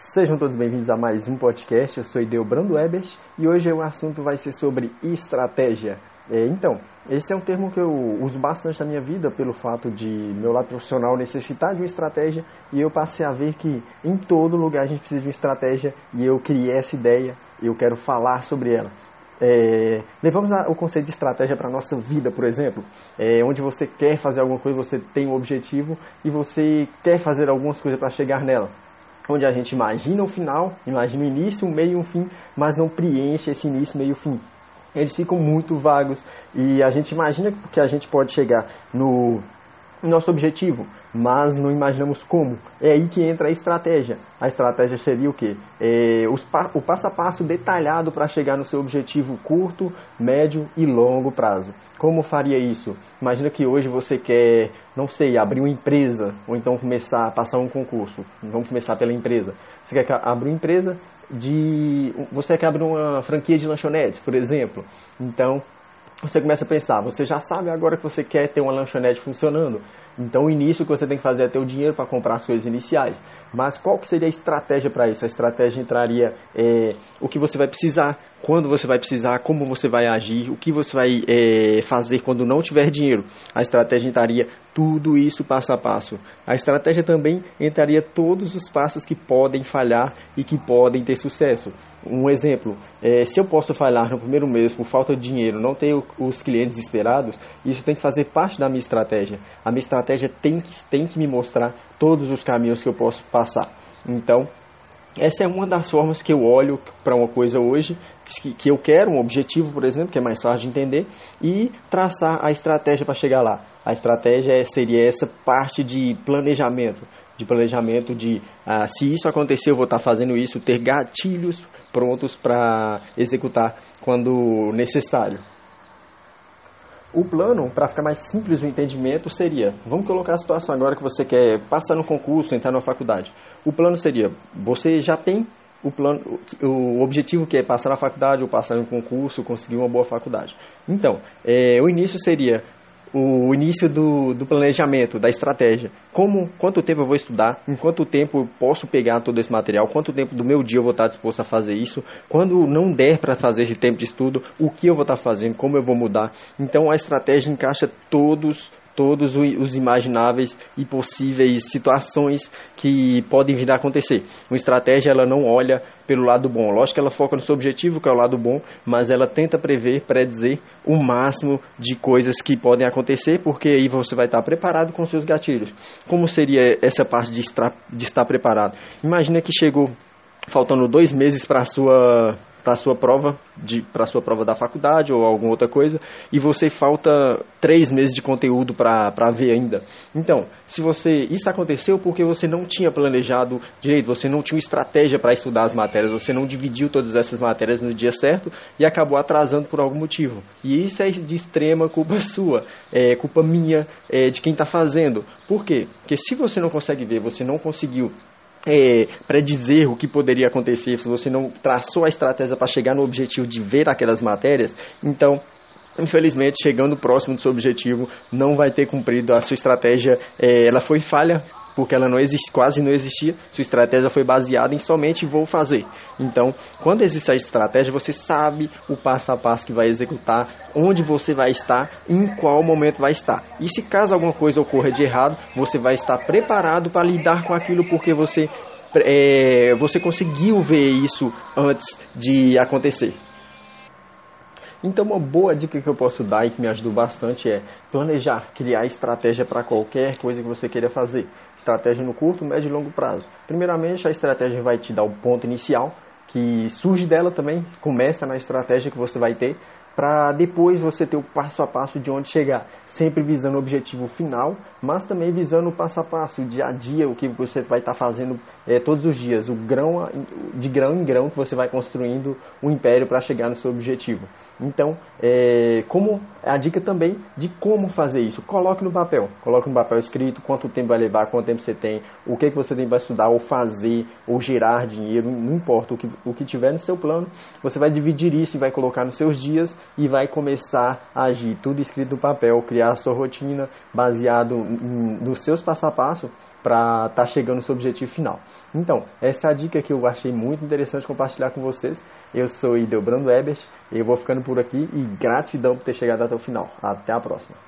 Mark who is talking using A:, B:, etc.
A: Sejam todos bem-vindos a mais um podcast. Eu sou Ideu Brando Ebert e hoje o assunto vai ser sobre estratégia. É, então, esse é um termo que eu uso bastante na minha vida pelo fato de meu lado profissional necessitar de uma estratégia e eu passei a ver que em todo lugar a gente precisa de uma estratégia e eu criei essa ideia e eu quero falar sobre ela. É, levamos a, o conceito de estratégia para a nossa vida, por exemplo, é, onde você quer fazer alguma coisa, você tem um objetivo e você quer fazer algumas coisas para chegar nela onde a gente imagina o final, imagina o início, o meio e o fim, mas não preenche esse início, meio e fim. Eles ficam muito vagos e a gente imagina que a gente pode chegar no nosso objetivo, mas não imaginamos como. É aí que entra a estratégia. A estratégia seria o quê? É, o passo a passo detalhado para chegar no seu objetivo curto, médio e longo prazo. Como faria isso? Imagina que hoje você quer, não sei, abrir uma empresa ou então começar a passar um concurso. Vamos começar pela empresa. Você quer abrir uma empresa de, você quer abrir uma franquia de lanchonetes, por exemplo. Então você começa a pensar, você já sabe agora que você quer ter uma lanchonete funcionando. Então o início que você tem que fazer é ter o dinheiro para comprar as coisas iniciais. Mas qual que seria a estratégia para isso? A estratégia entraria é, o que você vai precisar, quando você vai precisar, como você vai agir, o que você vai é, fazer quando não tiver dinheiro. A estratégia entraria tudo isso passo a passo. A estratégia também entraria todos os passos que podem falhar e que podem ter sucesso. Um exemplo, é, se eu posso falhar no primeiro mês por falta de dinheiro, não ter os clientes esperados, isso tem que fazer parte da minha estratégia. A minha estratégia tem que, tem que me mostrar todos os caminhos que eu posso passar. Então, essa é uma das formas que eu olho para uma coisa hoje, que, que eu quero, um objetivo, por exemplo, que é mais fácil de entender, e traçar a estratégia para chegar lá. A estratégia seria essa parte de planejamento, de planejamento de ah, se isso acontecer, eu vou estar fazendo isso, ter gatilhos prontos para executar quando necessário. O plano, para ficar mais simples o entendimento, seria: vamos colocar a situação agora que você quer passar no concurso, entrar na faculdade. O plano seria: você já tem o plano, o objetivo que é passar na faculdade ou passar no concurso, conseguir uma boa faculdade. Então, é, o início seria o início do, do, planejamento, da estratégia. Como, quanto tempo eu vou estudar, em quanto tempo eu posso pegar todo esse material, quanto tempo do meu dia eu vou estar disposto a fazer isso, quando não der para fazer esse tempo de estudo, o que eu vou estar fazendo, como eu vou mudar. Então a estratégia encaixa todos todos os imagináveis e possíveis situações que podem vir a acontecer. Uma estratégia ela não olha pelo lado bom. Lógico que ela foca no seu objetivo, que é o lado bom, mas ela tenta prever, predizer o máximo de coisas que podem acontecer, porque aí você vai estar preparado com seus gatilhos. Como seria essa parte de estar, de estar preparado? Imagina que chegou faltando dois meses para a sua para sua prova de para sua prova da faculdade ou alguma outra coisa e você falta três meses de conteúdo para ver ainda. Então se você isso aconteceu porque você não tinha planejado direito você não tinha estratégia para estudar as matérias você não dividiu todas essas matérias no dia certo e acabou atrasando por algum motivo. E isso é de extrema culpa sua é culpa minha é de quem está fazendo. Por quê? Porque se você não consegue ver você não conseguiu é, predizer o que poderia acontecer, se você não traçou a estratégia para chegar no objetivo de ver aquelas matérias, então infelizmente, chegando próximo do seu objetivo, não vai ter cumprido a sua estratégia. É, ela foi falha porque ela não existe, quase não existia. Sua estratégia foi baseada em somente vou fazer. Então, quando existe a estratégia, você sabe o passo a passo que vai executar, onde você vai estar, em qual momento vai estar. E se caso alguma coisa ocorra de errado, você vai estar preparado para lidar com aquilo porque você é, você conseguiu ver isso antes de acontecer. Então, uma boa dica que eu posso dar e que me ajudou bastante é planejar, criar estratégia para qualquer coisa que você queira fazer. Estratégia no curto, médio e longo prazo. Primeiramente, a estratégia vai te dar o ponto inicial, que surge dela também, começa na estratégia que você vai ter para depois você ter o passo a passo de onde chegar, sempre visando o objetivo final, mas também visando o passo a passo, o dia a dia, o que você vai estar tá fazendo é, todos os dias, o grão de grão em grão que você vai construindo o um império para chegar no seu objetivo. Então, é, como a dica também de como fazer isso, coloque no papel, coloque no papel escrito quanto tempo vai levar, quanto tempo você tem, o que, que você tem para estudar ou fazer ou gerar dinheiro, não importa o que, o que tiver no seu plano, você vai dividir isso e vai colocar nos seus dias e vai começar a agir tudo escrito no papel, criar a sua rotina baseado em, nos seus passo a passo para estar tá chegando no seu objetivo final. Então, essa é a dica que eu achei muito interessante compartilhar com vocês. Eu sou Ideobrando Ebert, eu vou ficando por aqui e gratidão por ter chegado até o final. Até a próxima.